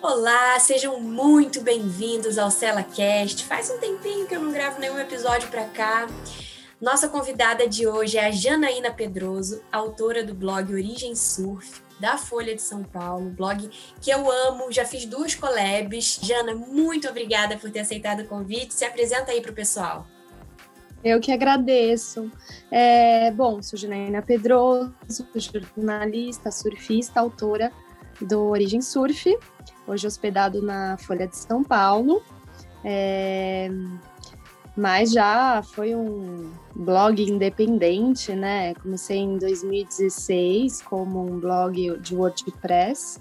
Olá, sejam muito bem-vindos ao CelaCast. Faz um tempinho que eu não gravo nenhum episódio para cá. Nossa convidada de hoje é a Janaína Pedroso, autora do blog Origem Surf, da Folha de São Paulo, blog que eu amo, já fiz duas collabs. Jana, muito obrigada por ter aceitado o convite. Se apresenta aí para o pessoal. Eu que agradeço. É, bom, sou Janaína Pedroso, jornalista, surfista, autora do Origem Surf, hoje hospedado na Folha de São Paulo. É, mas já foi um blog independente, né? Comecei em 2016 como um blog de WordPress,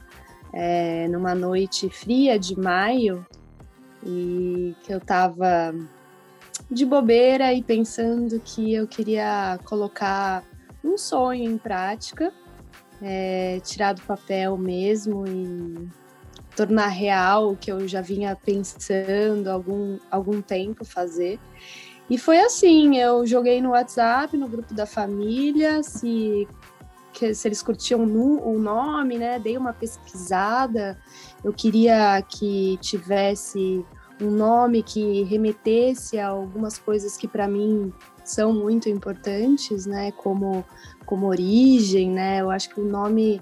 é, numa noite fria de maio, e que eu tava de bobeira e pensando que eu queria colocar um sonho em prática, é, tirar do papel mesmo e tornar real o que eu já vinha pensando algum algum tempo fazer. E foi assim, eu joguei no WhatsApp, no grupo da família, se que, se eles curtiam o nome, né? Dei uma pesquisada. Eu queria que tivesse um nome que remetesse a algumas coisas que para mim são muito importantes, né? Como como origem, né? Eu acho que o nome,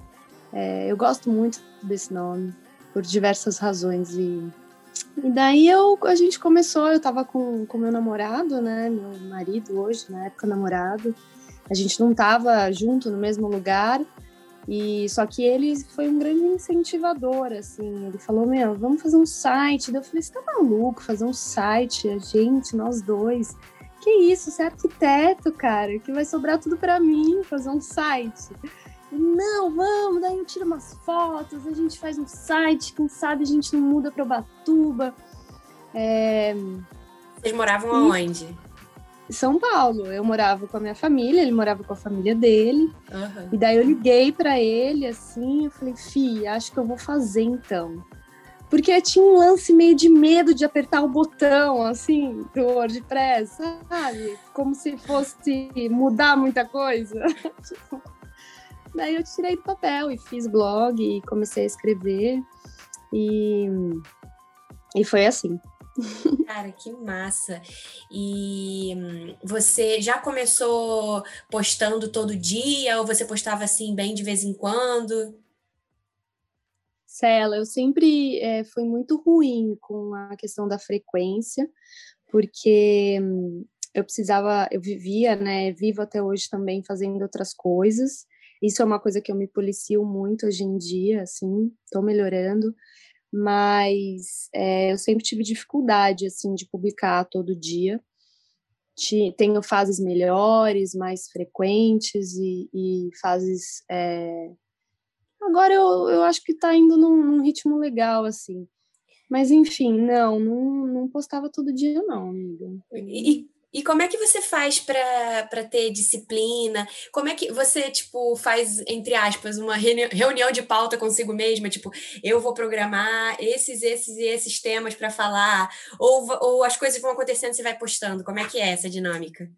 é, eu gosto muito desse nome por diversas razões e e daí eu, a gente começou, eu tava com, com meu namorado, né, meu marido hoje, na época namorado, a gente não tava junto no mesmo lugar, e só que ele foi um grande incentivador, assim. Ele falou: Meu, vamos fazer um site. Daí eu falei: Você tá maluco fazer um site? A gente, nós dois. Que isso? Você é arquiteto, cara, que vai sobrar tudo para mim fazer um site. Não, vamos, daí eu tiro umas fotos, a gente faz um site, quem sabe a gente não muda para Batuba. É... Vocês moravam e... aonde? São Paulo. Eu morava com a minha família, ele morava com a família dele. Uhum. E daí eu liguei para ele assim, eu falei, fi, acho que eu vou fazer então. Porque tinha um lance meio de medo de apertar o botão, assim, do WordPress, sabe? Como se fosse mudar muita coisa. daí eu tirei do papel e fiz blog e comecei a escrever. E, e foi assim. Cara, que massa! E hum, você já começou postando todo dia ou você postava assim bem de vez em quando? Cela, eu sempre é, fui muito ruim com a questão da frequência, porque hum, eu precisava, eu vivia, né, vivo até hoje também fazendo outras coisas. Isso é uma coisa que eu me policio muito hoje em dia, assim, estou melhorando mas é, eu sempre tive dificuldade assim de publicar todo dia. Tenho fases melhores, mais frequentes e, e fases. É... Agora eu, eu acho que está indo num, num, ritmo legal assim. Mas enfim, não, não, não postava todo dia não, amiga. E, e como é que você faz para ter disciplina? Como é que você, tipo, faz, entre aspas, uma reunião de pauta consigo mesma? Tipo, eu vou programar esses, esses e esses temas para falar? Ou, ou as coisas vão acontecendo e você vai postando? Como é que é essa dinâmica?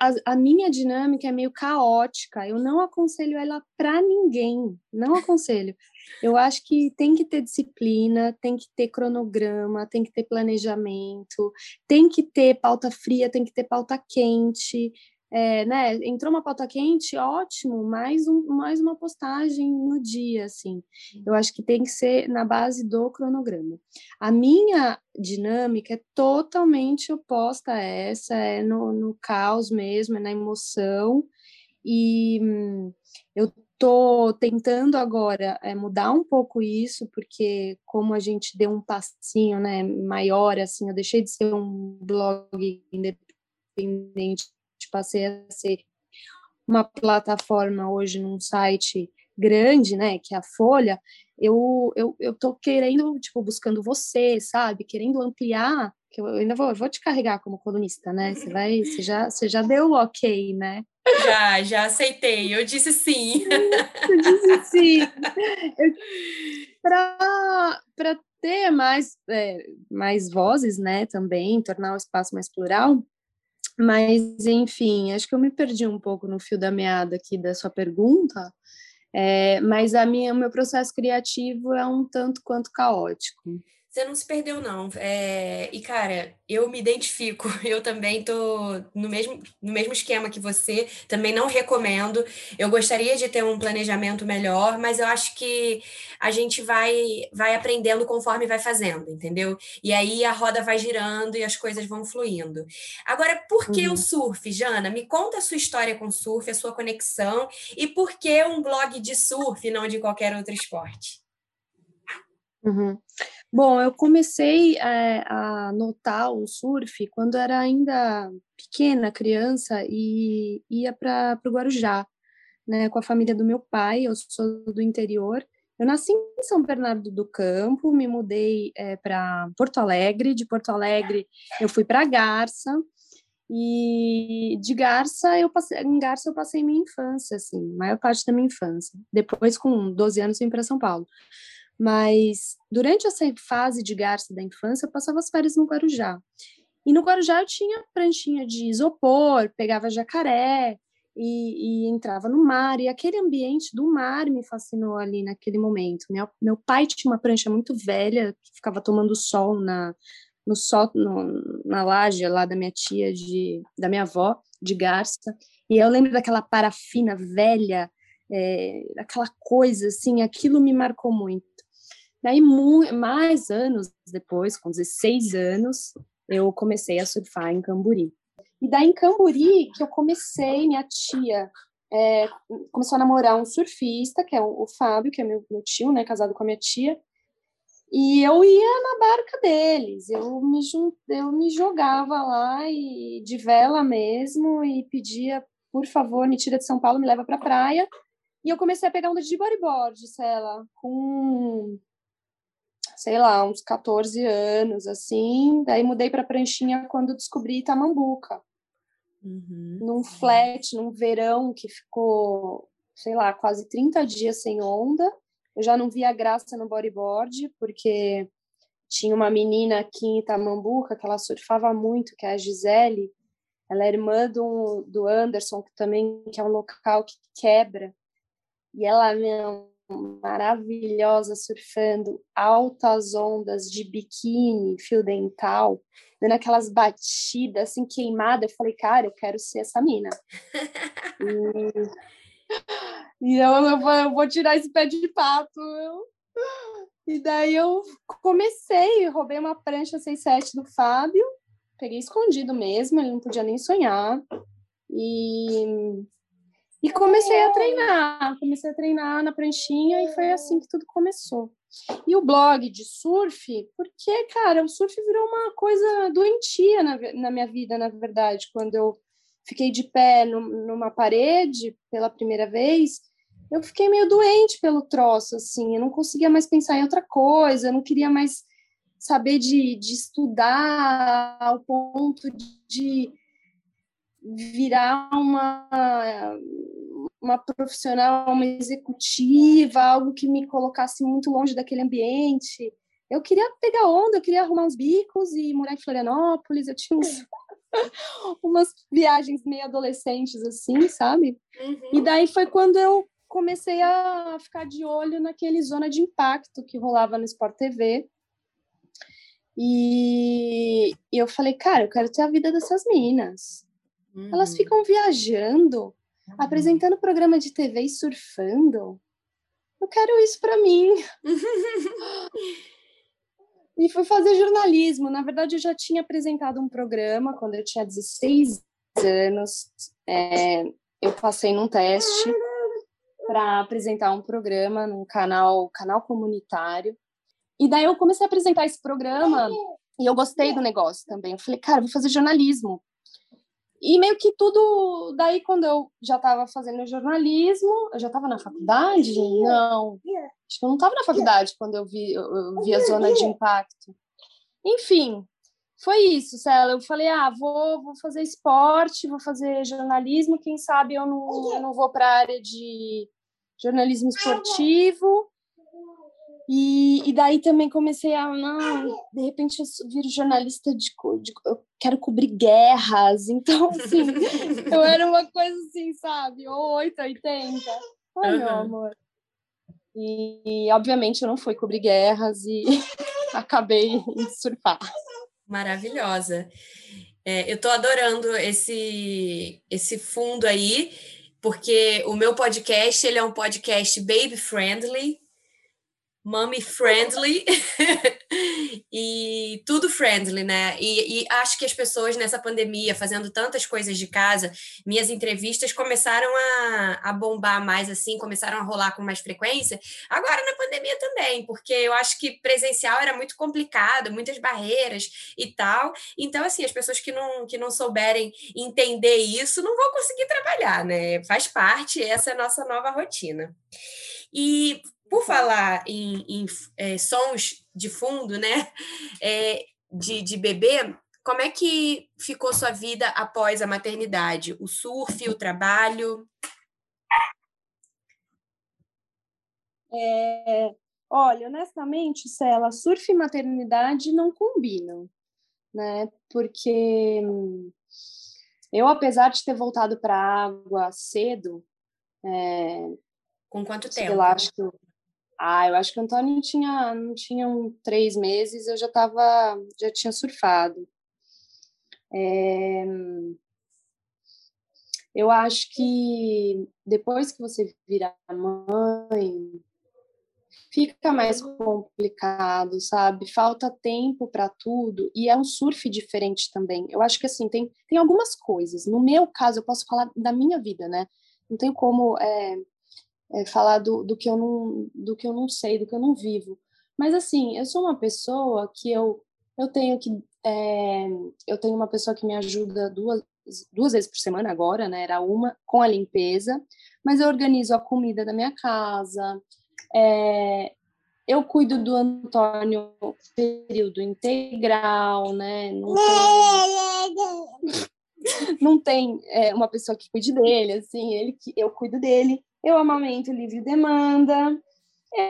A, a minha dinâmica é meio caótica. Eu não aconselho ela para ninguém. Não aconselho. Eu acho que tem que ter disciplina, tem que ter cronograma, tem que ter planejamento, tem que ter pauta fria, tem que ter pauta quente. É, né? Entrou uma pauta quente, ótimo, mais, um, mais uma postagem no dia, assim. Eu acho que tem que ser na base do cronograma. A minha dinâmica é totalmente oposta a essa, é no, no caos mesmo, é na emoção. E hum, eu Estou tentando agora é, mudar um pouco isso, porque como a gente deu um passinho né, maior, assim, eu deixei de ser um blog independente, passei a ser uma plataforma hoje num site grande, né, que é a Folha, eu, eu, eu tô querendo, tipo, buscando você, sabe, querendo ampliar, que eu ainda vou, vou te carregar como colunista, né, você vai, você já, você já deu o ok, né, já, já aceitei. Eu disse sim. Eu disse sim. Para ter mais, é, mais vozes, né, também, tornar o espaço mais plural. Mas, enfim, acho que eu me perdi um pouco no fio da meada aqui da sua pergunta. É, mas a minha, o meu processo criativo é um tanto quanto caótico. Você não se perdeu, não. É... E, cara, eu me identifico. Eu também tô no mesmo, no mesmo esquema que você. Também não recomendo. Eu gostaria de ter um planejamento melhor, mas eu acho que a gente vai, vai aprendendo conforme vai fazendo, entendeu? E aí a roda vai girando e as coisas vão fluindo. Agora, por que uhum. o surf, Jana? Me conta a sua história com o surf, a sua conexão e por que um blog de surf e não de qualquer outro esporte? Uhum. Bom, eu comecei é, a notar o surf quando era ainda pequena, criança, e ia para o Guarujá, né, com a família do meu pai. Eu sou do interior. Eu nasci em São Bernardo do Campo, me mudei é, para Porto Alegre. De Porto Alegre, eu fui para Garça. E de Garça, eu passei, em Garça eu passei minha infância, assim, maior parte da minha infância. Depois, com 12 anos, vim para São Paulo. Mas durante essa fase de garça da infância, eu passava as férias no Guarujá. E no Guarujá eu tinha pranchinha de isopor, pegava jacaré e, e, entrava no mar. E aquele ambiente do mar me fascinou ali naquele momento. Meu, meu pai tinha uma prancha muito velha que ficava tomando sol na, no sol, no, na laje lá da minha tia, de, da minha avó, de garça. E eu lembro daquela parafina velha, é, aquela coisa assim, aquilo me marcou muito. Daí, mais anos depois, com 16 anos, eu comecei a surfar em Camburi. E daí, em Camburi, que eu comecei, minha tia é, começou a namorar um surfista, que é o, Fábio, que é meu, meu tio, né, casado com a minha tia. E eu ia na barca deles, eu me, eu me jogava lá e de vela mesmo e pedia, por favor, me tira de São Paulo, me leva para praia. E eu comecei a pegar onda de bodyboard, sei lá, com sei lá, uns 14 anos, assim. Daí mudei para pranchinha quando descobri Itamambuca. Uhum. Num flat, num verão que ficou, sei lá, quase 30 dias sem onda. Eu já não via graça no bodyboard, porque tinha uma menina aqui em Itamambuca que ela surfava muito, que é a Gisele. Ela é irmã do, do Anderson, que também que é um local que quebra. E ela, meu, maravilhosa surfando altas ondas de biquíni, fio dental, dando aquelas batidas assim queimada. Eu falei, cara, eu quero ser essa mina. e, e eu, eu, vou, eu, vou, tirar esse pé de pato. E daí eu comecei, roubei uma prancha 6.7 do Fábio, peguei escondido mesmo, ele não podia nem sonhar. E e comecei a treinar, comecei a treinar na pranchinha e foi assim que tudo começou. E o blog de surf, porque, cara, o surf virou uma coisa doentia na, na minha vida, na verdade. Quando eu fiquei de pé no, numa parede pela primeira vez, eu fiquei meio doente pelo troço, assim. Eu não conseguia mais pensar em outra coisa, eu não queria mais saber de, de estudar ao ponto de virar uma uma profissional, uma executiva, algo que me colocasse muito longe daquele ambiente. Eu queria pegar onda, eu queria arrumar uns bicos e morar em Florianópolis. Eu tinha uns, umas viagens meio adolescentes, assim, sabe? Uhum. E daí foi quando eu comecei a ficar de olho naquele zona de impacto que rolava no Sport TV. E, e eu falei, cara, eu quero ter a vida dessas meninas. Uhum. Elas ficam viajando apresentando programa de TV e surfando. Eu quero isso para mim. e fui fazer jornalismo. Na verdade, eu já tinha apresentado um programa quando eu tinha 16 anos. É, eu passei num teste para apresentar um programa num canal, canal comunitário. E daí eu comecei a apresentar esse programa e eu gostei do negócio também. Eu falei, cara, vou fazer jornalismo. E meio que tudo, daí quando eu já estava fazendo jornalismo, eu já estava na faculdade? Não, acho que eu não estava na faculdade quando eu vi, eu vi a zona de impacto. Enfim, foi isso, Cela. Eu falei, ah, vou, vou fazer esporte, vou fazer jornalismo, quem sabe eu não, eu não vou para a área de jornalismo esportivo. E, e daí também comecei a, não, de repente eu viro jornalista de, de eu quero cobrir guerras, então assim, eu era uma coisa assim, sabe, 8, 80. Ai, uhum. meu amor. E, obviamente, eu não fui cobrir guerras e acabei em surfar. Maravilhosa. É, eu estou adorando esse, esse fundo aí, porque o meu podcast ele é um podcast baby friendly, mommy friendly e tudo friendly, né? E, e, acho que as pessoas nessa pandemia, fazendo tantas coisas de casa, minhas entrevistas começaram a, a bombar mais assim, começaram a rolar com mais frequência. Agora na pandemia também, porque eu acho que presencial era muito complicado, muitas barreiras e tal. Então, assim, as pessoas que não, que não souberem entender isso não vão conseguir trabalhar, né? Faz parte, essa é a nossa nova rotina. E por falar em, em é, sons de fundo, né, é, de, de bebê, como é que ficou sua vida após a maternidade? O surf, o trabalho? É, olha, honestamente, Cela, surf e maternidade não combinam, né? Porque eu, apesar de ter voltado para a água cedo, é, com quanto tempo? Eu acho que ah, eu acho que o Antônio tinha, não tinha um, três meses, eu já estava, já tinha surfado. É, eu acho que depois que você vira mãe, fica mais complicado, sabe? Falta tempo para tudo e é um surf diferente também. Eu acho que assim tem tem algumas coisas. No meu caso, eu posso falar da minha vida, né? Não tem como é, é, falar do, do, que eu não, do que eu não sei, do que eu não vivo. Mas assim, eu sou uma pessoa que eu, eu tenho que é, eu tenho uma pessoa que me ajuda duas, duas vezes por semana agora, né? Era uma com a limpeza, mas eu organizo a comida da minha casa. É, eu cuido do Antônio período integral, né? Não tem, não tem é, uma pessoa que cuide dele, assim, ele que eu cuido dele eu amamento livre demanda,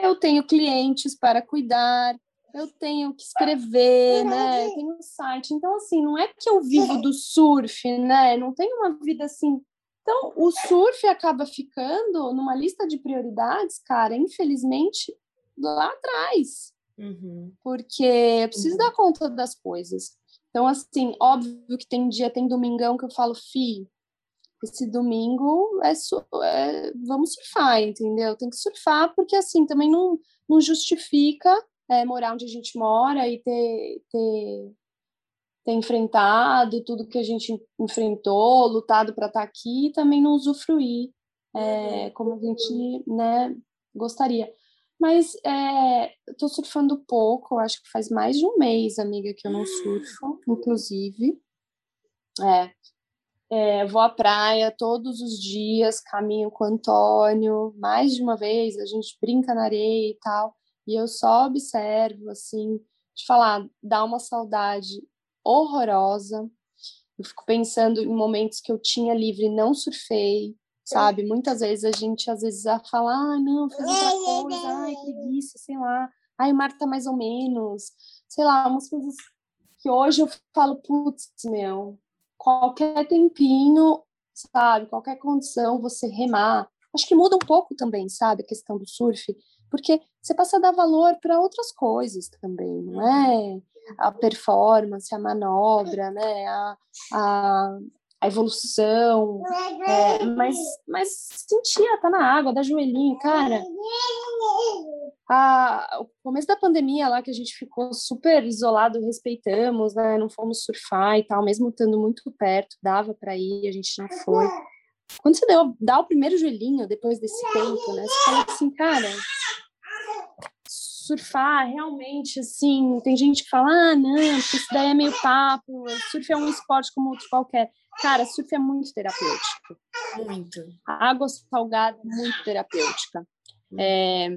eu tenho clientes para cuidar, eu tenho que escrever, né? Eu tenho um site. Então, assim, não é que eu vivo do surf, né? Não tenho uma vida assim. Então, o surf acaba ficando numa lista de prioridades, cara, infelizmente, lá atrás. Uhum. Porque eu preciso uhum. dar conta das coisas. Então, assim, óbvio que tem dia, tem domingão que eu falo, fi, esse domingo é, é, vamos surfar, entendeu? Tem que surfar, porque assim também não, não justifica é, morar onde a gente mora e ter, ter, ter enfrentado tudo que a gente enfrentou, lutado para estar tá aqui e também não usufruir é, uhum. como a gente né, gostaria. Mas é, tô surfando pouco, acho que faz mais de um mês, amiga, que eu não surfo, inclusive. É, é, vou à praia todos os dias, caminho com o Antônio, mais de uma vez, a gente brinca na areia e tal, e eu só observo, assim, de falar, dá uma saudade horrorosa. Eu fico pensando em momentos que eu tinha livre e não surfei, sabe? Muitas vezes a gente, às vezes, a falar, ah, não, fiz outra coisa, ai, preguiça, sei lá, ai, o mar tá mais ou menos, sei lá, umas coisas que hoje eu falo, putz, meu, qualquer tempinho, sabe, qualquer condição, você remar. Acho que muda um pouco também, sabe, a questão do surf, porque você passa a dar valor para outras coisas também, não é? A performance, a manobra, né? A, a, a evolução, é, mas, mas sentia, tá na água, dá joelhinho, cara. A, o começo da pandemia lá que a gente ficou super isolado, respeitamos, né? Não fomos surfar e tal, mesmo estando muito perto, dava para ir, a gente não foi. Quando você deu, dá o primeiro joelhinho depois desse tempo, né? Você fala assim, cara, surfar realmente, assim, tem gente que fala, ah, não, isso daí é meio papo, surf é um esporte como outro qualquer. Cara, surf é muito terapêutico. Muito. A água salgada é muito terapêutica. É,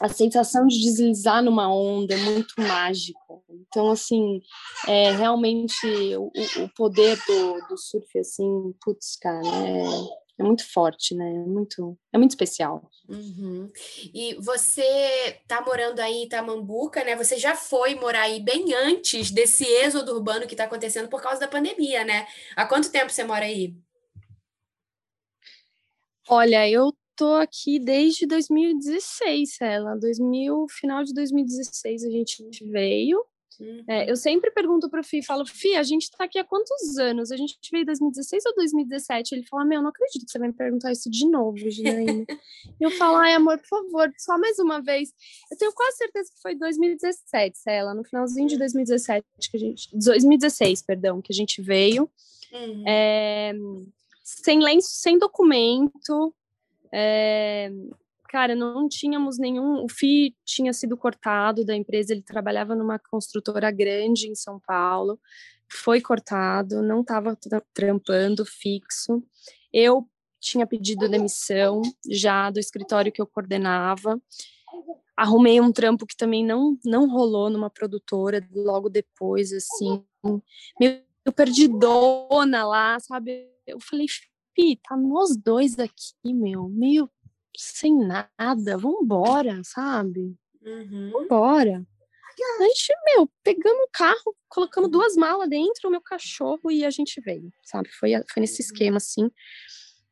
a sensação de deslizar numa onda é muito mágica. Então, assim, é, realmente o, o poder do, do surf, assim, putz, cara, é, é muito forte, né? É muito, é muito especial. Uhum. E você tá morando aí em Itamambuca, né? Você já foi morar aí bem antes desse êxodo urbano que está acontecendo por causa da pandemia, né? Há quanto tempo você mora aí? Olha, eu tô aqui desde 2016, ela. 2000, final de 2016 a gente veio. Uhum. É, eu sempre pergunto pro Fi, falo, Fi, a gente tá aqui há quantos anos? A gente veio em 2016 ou 2017? Ele fala, meu, não acredito que você vai me perguntar isso de novo, Ginaína. eu falo, ai, amor, por favor, só mais uma vez. Eu tenho quase certeza que foi 2017, ela, no finalzinho de 2017 que a gente. 2016, perdão, que a gente veio. Uhum. É, sem lenço, sem documento. É, cara, não tínhamos nenhum. O FI tinha sido cortado da empresa, ele trabalhava numa construtora grande em São Paulo, foi cortado, não estava trampando fixo. Eu tinha pedido demissão já do escritório que eu coordenava. Arrumei um trampo que também não, não rolou numa produtora logo depois, assim, meio perdidona lá, sabe? Eu falei, Fi, tá nós dois aqui, meu, meio sem nada, vambora, sabe? Uhum. Vambora. A gente, meu, pegamos o carro, colocamos duas malas dentro, o meu cachorro e a gente veio, sabe? Foi, foi nesse esquema, assim.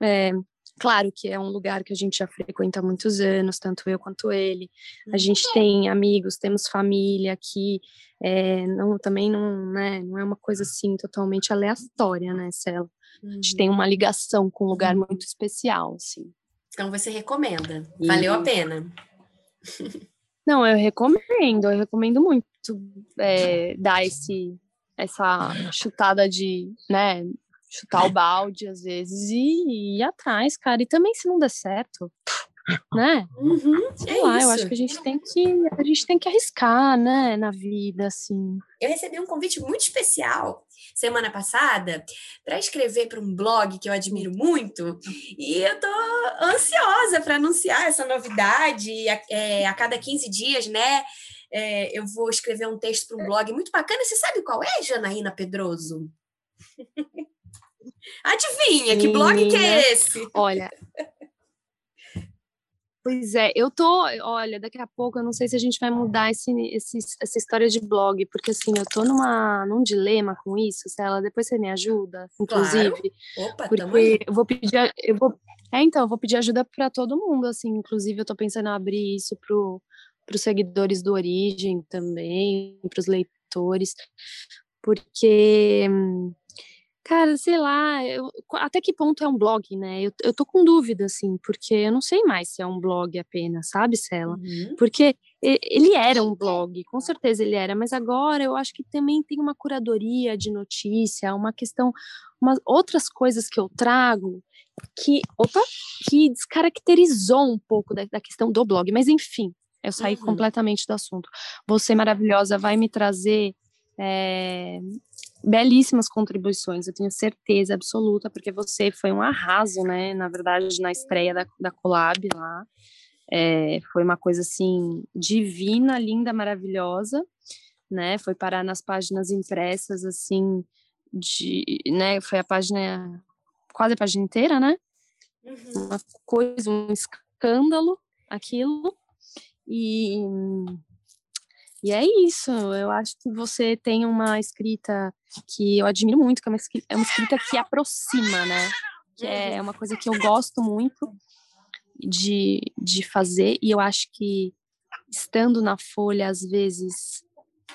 É, claro que é um lugar que a gente já frequenta há muitos anos, tanto eu quanto ele. A gente tem amigos, temos família aqui. É, não, também não, né, não é uma coisa assim totalmente aleatória, né, Cela? A gente tem uhum. uma ligação com um lugar muito especial, assim. Então você recomenda. Valeu a pena. Não, eu recomendo, eu recomendo muito é, dar esse, essa chutada de, né, chutar o balde às vezes e, ir atrás, cara. E também se não der certo, né? Uhum, Sei é lá, isso. eu acho que a gente tem que a gente tem que arriscar, né, na vida, assim. Eu recebi um convite muito especial semana passada para escrever para um blog que eu admiro muito e eu tô ansiosa para anunciar essa novidade a, é, a cada 15 dias, né? É, eu vou escrever um texto para um blog muito bacana. Você sabe qual é, Janaína Pedroso? Adivinha, que blog que é esse? Olha, Pois é, eu tô, olha, daqui a pouco eu não sei se a gente vai mudar esse, esse, essa história de blog, porque assim, eu tô numa, num dilema com isso, se ela depois você me ajuda, inclusive. Claro. Opa, porque eu vou pedir, eu vou, é, então, eu vou pedir ajuda para todo mundo, assim, inclusive eu tô pensando em abrir isso pro para os seguidores do Origem também, para os leitores, porque Cara, sei lá, eu, até que ponto é um blog, né? Eu, eu tô com dúvida, assim, porque eu não sei mais se é um blog apenas, sabe, Cela? Uhum. Porque ele era um blog, com certeza ele era, mas agora eu acho que também tem uma curadoria de notícia, uma questão, umas outras coisas que eu trago que, opa, que descaracterizou um pouco da, da questão do blog, mas enfim, eu saí uhum. completamente do assunto. Você maravilhosa vai me trazer é, belíssimas contribuições, eu tenho certeza absoluta, porque você foi um arraso, né? Na verdade, na estreia da, da Collab lá. É, foi uma coisa assim divina, linda, maravilhosa, né? Foi parar nas páginas impressas assim de, né? Foi a página quase a página inteira, né? Uhum. Uma coisa, um escândalo, aquilo. E e é isso, eu acho que você tem uma escrita que eu admiro muito, que é uma escrita, é uma escrita que aproxima, né? Que é uma coisa que eu gosto muito de, de fazer, e eu acho que estando na Folha, às vezes,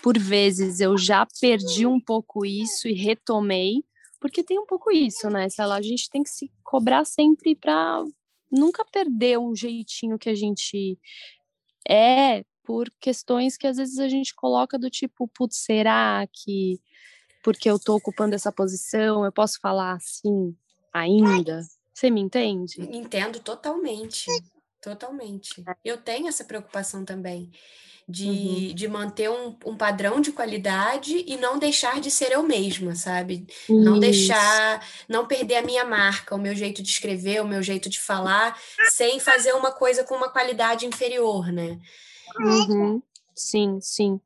por vezes, eu já perdi um pouco isso e retomei, porque tem um pouco isso, né? Sei lá, a gente tem que se cobrar sempre para nunca perder um jeitinho que a gente é por questões que às vezes a gente coloca do tipo, putz, será que porque eu tô ocupando essa posição, eu posso falar assim ainda? Você me entende? Entendo totalmente. Totalmente. É. Eu tenho essa preocupação também de, uhum. de manter um, um, padrão de qualidade e não deixar de ser eu mesma, sabe? Isso. Não deixar, não perder a minha marca, o meu jeito de escrever, o meu jeito de falar, sem fazer uma coisa com uma qualidade inferior, né? Uhum. Sim, sim.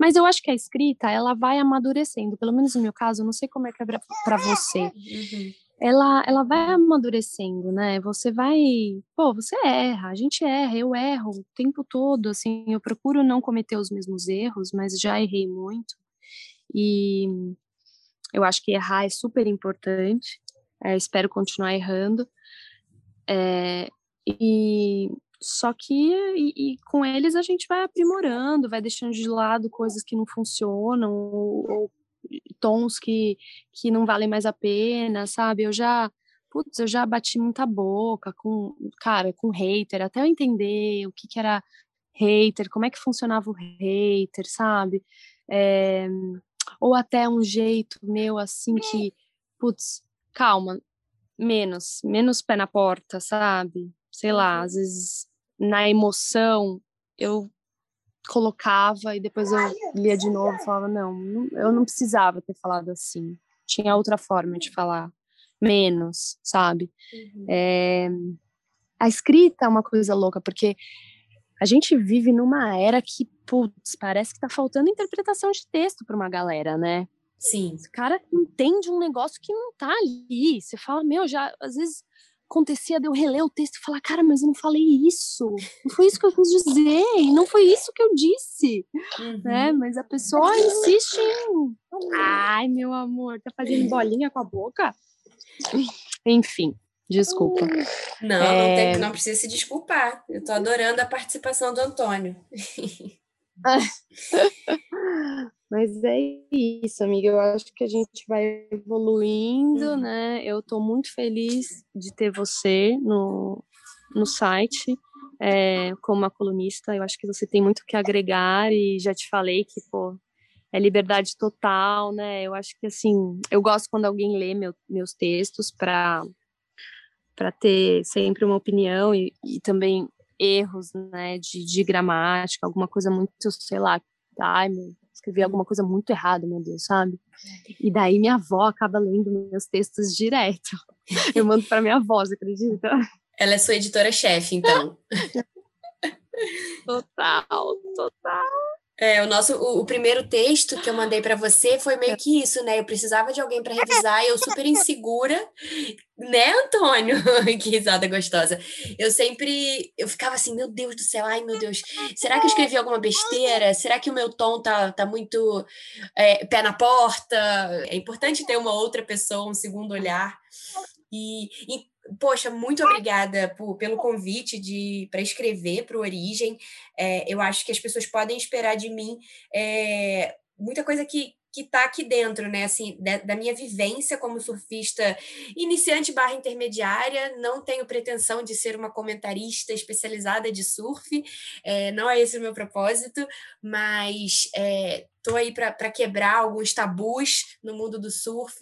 Mas eu acho que a escrita, ela vai amadurecendo, pelo menos no meu caso, eu não sei como é que é para você. Uhum. Ela, ela vai amadurecendo, né? Você vai, pô, você erra, a gente erra, eu erro o tempo todo, assim, eu procuro não cometer os mesmos erros, mas já errei muito. E eu acho que errar é super importante. É, espero continuar errando. É, e só que e, e, eles a gente vai aprimorando, vai deixando de lado coisas que não funcionam ou, ou tons que, que não valem mais a pena, sabe? Eu já putz, eu já bati muita boca com, cara, com hater, até eu entender o que, que era hater, como é que funcionava o hater, sabe? É, ou até um jeito meu assim que, putz, calma, menos, menos pé na porta, sabe? Sei lá, às uhum. vezes na emoção eu colocava e depois eu lia de novo e falava, não, eu não precisava ter falado assim. Tinha outra forma de falar menos, sabe? Uhum. É, a escrita é uma coisa louca, porque a gente vive numa era que, putz, parece que tá faltando interpretação de texto para uma galera, né? Sim. O cara entende um negócio que não tá ali. Você fala, meu, já, às vezes acontecia de eu reler o texto e falar, cara, mas eu não falei isso, não foi isso que eu quis dizer, não foi isso que eu disse, uhum. né? Mas a pessoa insiste em, ai, meu amor, tá fazendo bolinha com a boca? Enfim, desculpa. Não, é... não, tem, não precisa se desculpar. Eu tô adorando a participação do Antônio. Mas é isso, amiga. Eu acho que a gente vai evoluindo, uhum. né? Eu tô muito feliz de ter você no, no site é, como uma colunista. Eu acho que você tem muito que agregar e já te falei que, pô, é liberdade total, né? Eu acho que assim, eu gosto quando alguém lê meu, meus textos para para ter sempre uma opinião e, e também erros, né, de, de, gramática, alguma coisa muito, sei lá, ai, meu, escrevi alguma coisa muito errada, meu Deus, sabe? E daí minha avó acaba lendo meus textos direto. Eu mando para minha avó, você acredita? Ela é sua editora-chefe, então. total, total. É, o nosso o, o, primeiro texto que eu mandei para você foi meio que isso, né? Eu precisava de alguém para revisar e eu super insegura, né, Antônio? que risada gostosa. Eu sempre eu ficava assim, meu Deus do céu, ai meu Deus, será que eu escrevi alguma besteira? Será que o meu tom tá, tá muito é, pé na porta? É importante ter uma outra pessoa, um segundo olhar. E, e Poxa, muito obrigada por, pelo convite de para escrever para o Origem. É, eu acho que as pessoas podem esperar de mim é, muita coisa que, que está aqui dentro, né? Assim, da, da, minha vivência como surfista iniciante barra intermediária. Não tenho pretensão de ser uma comentarista especializada de surf, é, não é esse o meu propósito, mas é, Estou aí para quebrar alguns tabus no mundo do surf,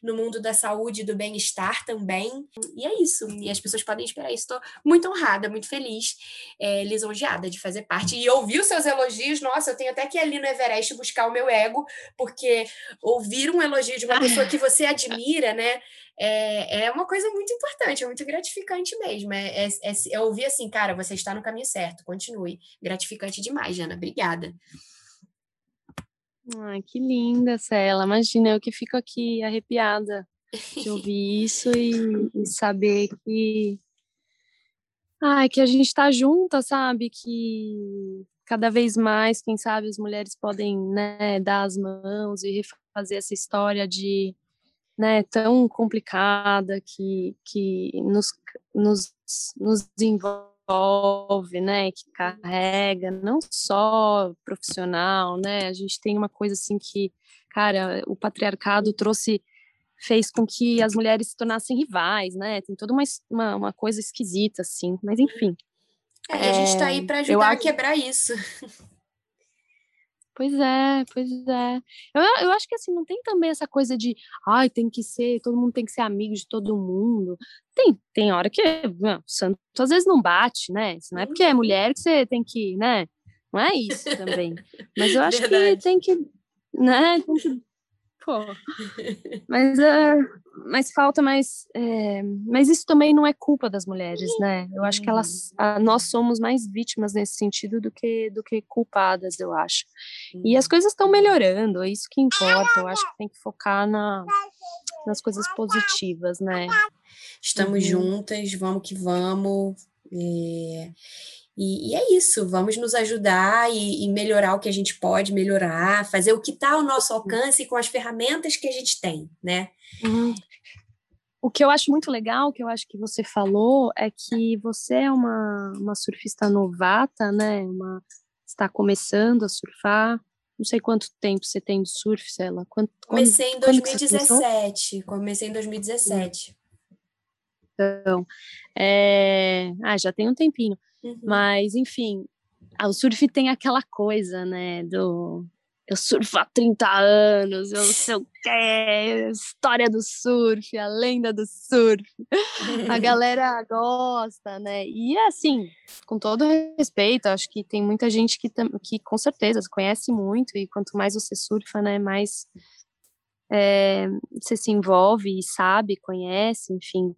no mundo da saúde e do bem-estar também. E é isso. E as pessoas podem esperar isso. Estou muito honrada, muito feliz, é, lisonjeada de fazer parte. E ouvir os seus elogios, nossa, eu tenho até que ir ali no Everest buscar o meu ego, porque ouvir um elogio de uma pessoa que você admira, né? É, é uma coisa muito importante, é muito gratificante mesmo. É, é, é, é ouvir assim, cara, você está no caminho certo, continue. Gratificante demais, Jana. Obrigada. Ai, que linda, Cela. Imagina, eu que fico aqui arrepiada de ouvir isso e, e saber que. Ai, que a gente está junta, sabe? Que cada vez mais, quem sabe, as mulheres podem né, dar as mãos e refazer essa história de né, tão complicada que, que nos, nos, nos envolve envolve, né, que carrega, não só profissional, né, a gente tem uma coisa assim que, cara, o patriarcado trouxe, fez com que as mulheres se tornassem rivais, né, tem toda uma, uma, uma coisa esquisita, assim, mas enfim. É, é a gente está aí para ajudar a quebrar isso. Pois é, pois é. Eu, eu acho que assim, não tem também essa coisa de ai, tem que ser, todo mundo tem que ser amigo de todo mundo. Tem, tem hora que não, santo às vezes não bate, né? Isso não é porque é mulher que você tem que, né? Não é isso também. Mas eu acho Verdade. que tem que, né? Tem que Pô. Mas, uh, mas falta mais. É, mas isso também não é culpa das mulheres, né? Eu acho que elas, uh, nós somos mais vítimas nesse sentido do que, do que culpadas, eu acho. E as coisas estão melhorando, é isso que importa. Eu acho que tem que focar na, nas coisas positivas, né? Estamos uhum. juntas, vamos que vamos. E, e, é isso, vamos nos ajudar e, e, melhorar o que a gente pode melhorar, fazer o que está ao nosso alcance com as ferramentas que a gente tem, né? Uhum. o que eu acho muito legal, que eu acho que você falou, é que você é uma, uma surfista novata, né? Uma, está começando a surfar. Não sei quanto tempo você tem de surf, Cela. Quanto, comecei em 2017. Comecei em 2017. Então, é... ah, já tem um tempinho. Uhum. Mas, enfim, o surf tem aquela coisa, né, do eu surfo há 30 anos, eu não sei o que, história do surf, a lenda do surf. A galera gosta, né? E assim, com todo respeito, acho que tem muita gente que, que com certeza conhece muito, e quanto mais você surfa, né, mais é, você se envolve e sabe, conhece, enfim.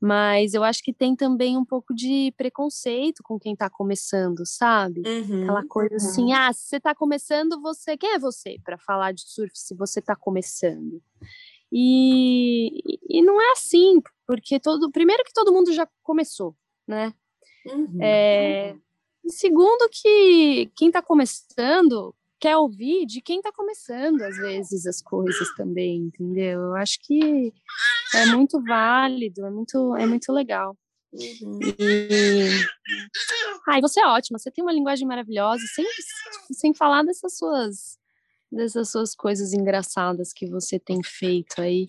Mas eu acho que tem também um pouco de preconceito com quem está começando, sabe? Uhum, Aquela coisa uhum. assim, ah, se você está começando, você. Quem é você para falar de surf se você está começando? E, e não é assim, porque todo. Primeiro que todo mundo já começou, né? Uhum. É, segundo que quem está começando quer ouvir de quem está começando, às vezes, as coisas também, entendeu? Eu acho que é muito válido, é muito, é muito legal. Uhum. E... Ai, você é ótima, você tem uma linguagem maravilhosa, sem, sem falar dessas suas, dessas suas coisas engraçadas que você tem feito aí.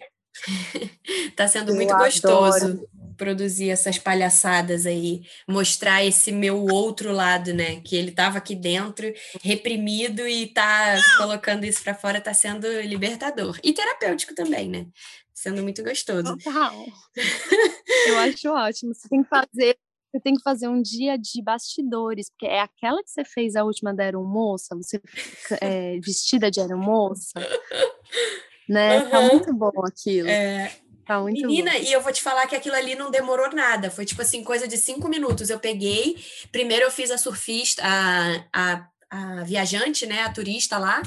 Tá sendo muito gostoso produzir essas palhaçadas aí, mostrar esse meu outro lado, né? Que ele tava aqui dentro, reprimido e tá colocando isso para fora, tá sendo libertador e terapêutico também, né? Sendo muito gostoso. Total. Eu acho ótimo. Você tem que fazer você tem que fazer um dia de bastidores, porque é aquela que você fez a última da aeromoça, você é, vestida de aeromoça né? Uhum. Tá muito bom aquilo. É... Tá muito Menina, bom. e eu vou te falar que aquilo ali não demorou nada. Foi tipo assim, coisa de cinco minutos. Eu peguei, primeiro eu fiz a surfista, a, a, a viajante, né? A turista lá,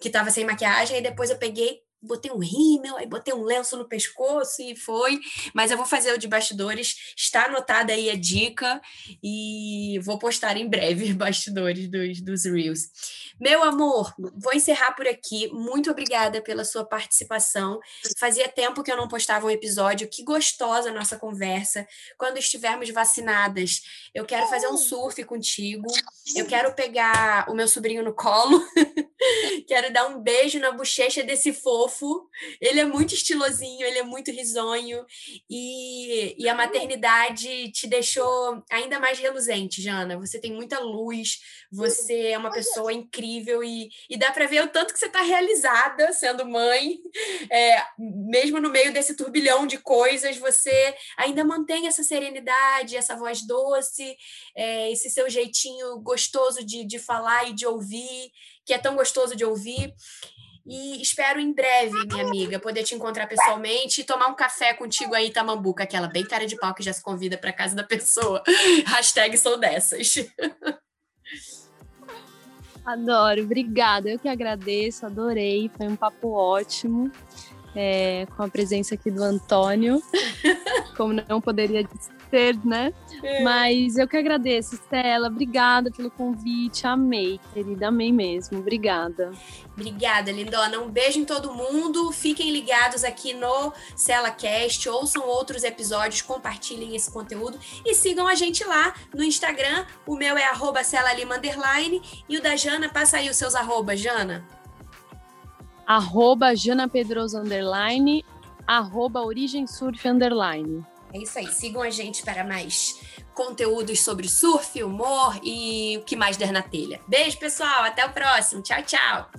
que tava sem maquiagem, e depois eu peguei, botei um rímel, aí botei um lenço no pescoço e foi. Mas eu vou fazer o de bastidores, está anotada aí a dica e vou postar em breve bastidores dos, dos Reels. Meu amor, vou encerrar por aqui. Muito obrigada pela sua participação. Fazia tempo que eu não postava um episódio. Que gostosa a nossa conversa. Quando estivermos vacinadas, eu quero fazer um surf contigo. Eu quero pegar o meu sobrinho no colo. quero dar um beijo na bochecha desse fofo. Ele é muito estilosinho, ele é muito risonho. E, e a maternidade te deixou ainda mais reluzente, Jana. Você tem muita luz, você é uma pessoa incrível e, e dá para ver o tanto que você está realizada sendo mãe, é, mesmo no meio desse turbilhão de coisas, você ainda mantém essa serenidade, essa voz doce, é, esse seu jeitinho gostoso de, de falar e de ouvir, que é tão gostoso de ouvir. E espero em breve, minha amiga, poder te encontrar pessoalmente e tomar um café contigo aí, Tamambuca, aquela bem cara de pau que já se convida para casa da pessoa. Hashtag sou dessas. Adoro, obrigada. Eu que agradeço, adorei. Foi um papo ótimo. É, com a presença aqui do Antônio, como não poderia ser, né? É. Mas eu que agradeço, Stella. Obrigada pelo convite. Amei, querida. Amei mesmo. Obrigada. Obrigada, lindona. Um beijo em todo mundo. Fiquem ligados aqui no CelaCast. Ouçam outros episódios, compartilhem esse conteúdo e sigam a gente lá no Instagram. O meu é arroba e o da Jana, passa aí os seus arrobas, Jana. Arroba Jana Pedroso, underline, arroba Origem Surf, underline. É isso aí. Sigam a gente para mais conteúdos sobre surf, humor e o que mais der na telha. Beijo, pessoal. Até o próximo. Tchau, tchau.